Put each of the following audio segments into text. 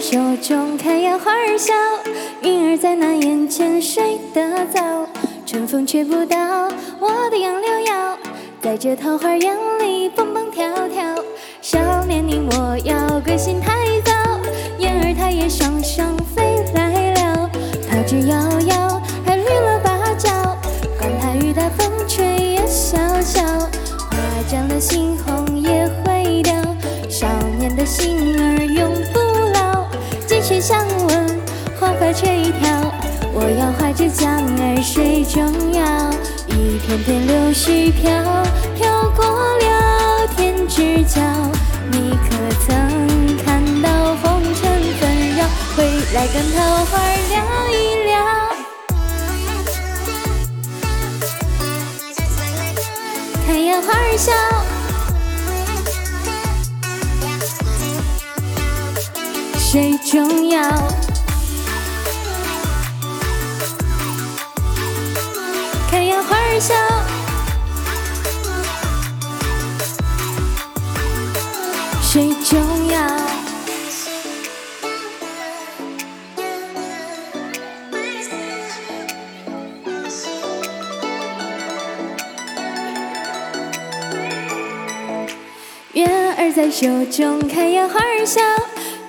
手中开呀花儿笑，云儿在那眼前睡得早，春风吹不到我的杨柳腰，在这桃花源里蹦蹦跳跳。少年你莫要归心太早，燕儿它也双双飞来了，桃之夭夭还绿了芭蕉，管它雨打风吹也潇潇，花绽了新红也会凋，少年的心儿永不我要画着江儿水中摇，一片片柳絮飘飘过了天之角。你可曾看到红尘纷扰？回来跟桃花聊一聊。看呀花儿笑，水中摇。水中摇。月儿在手中开呀花儿笑，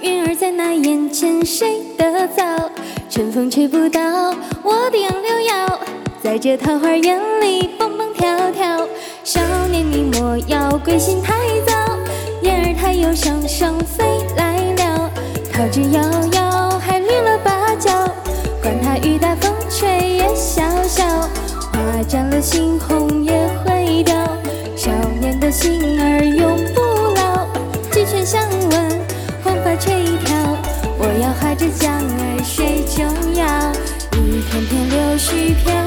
云儿在那眼前睡得早，春风吹不到我的杨柳腰，在这桃花源里蹦蹦跳跳。少年你莫要归心太早，又双双飞来了，桃之夭夭还绿了芭蕉，管它雨打风吹也潇潇，花绽了猩红也会凋。少年的心儿永不老，鸡犬相闻，黄发垂髫。我要划着桨儿水中摇，一片片柳絮飘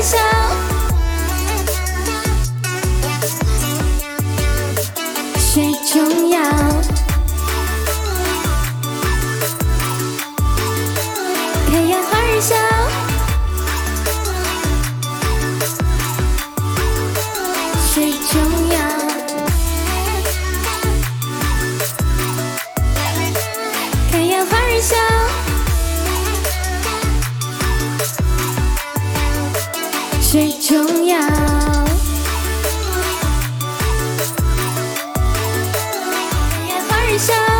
笑。水中摇，开呀花儿笑，水中摇，开呀花儿笑，最重要花儿笑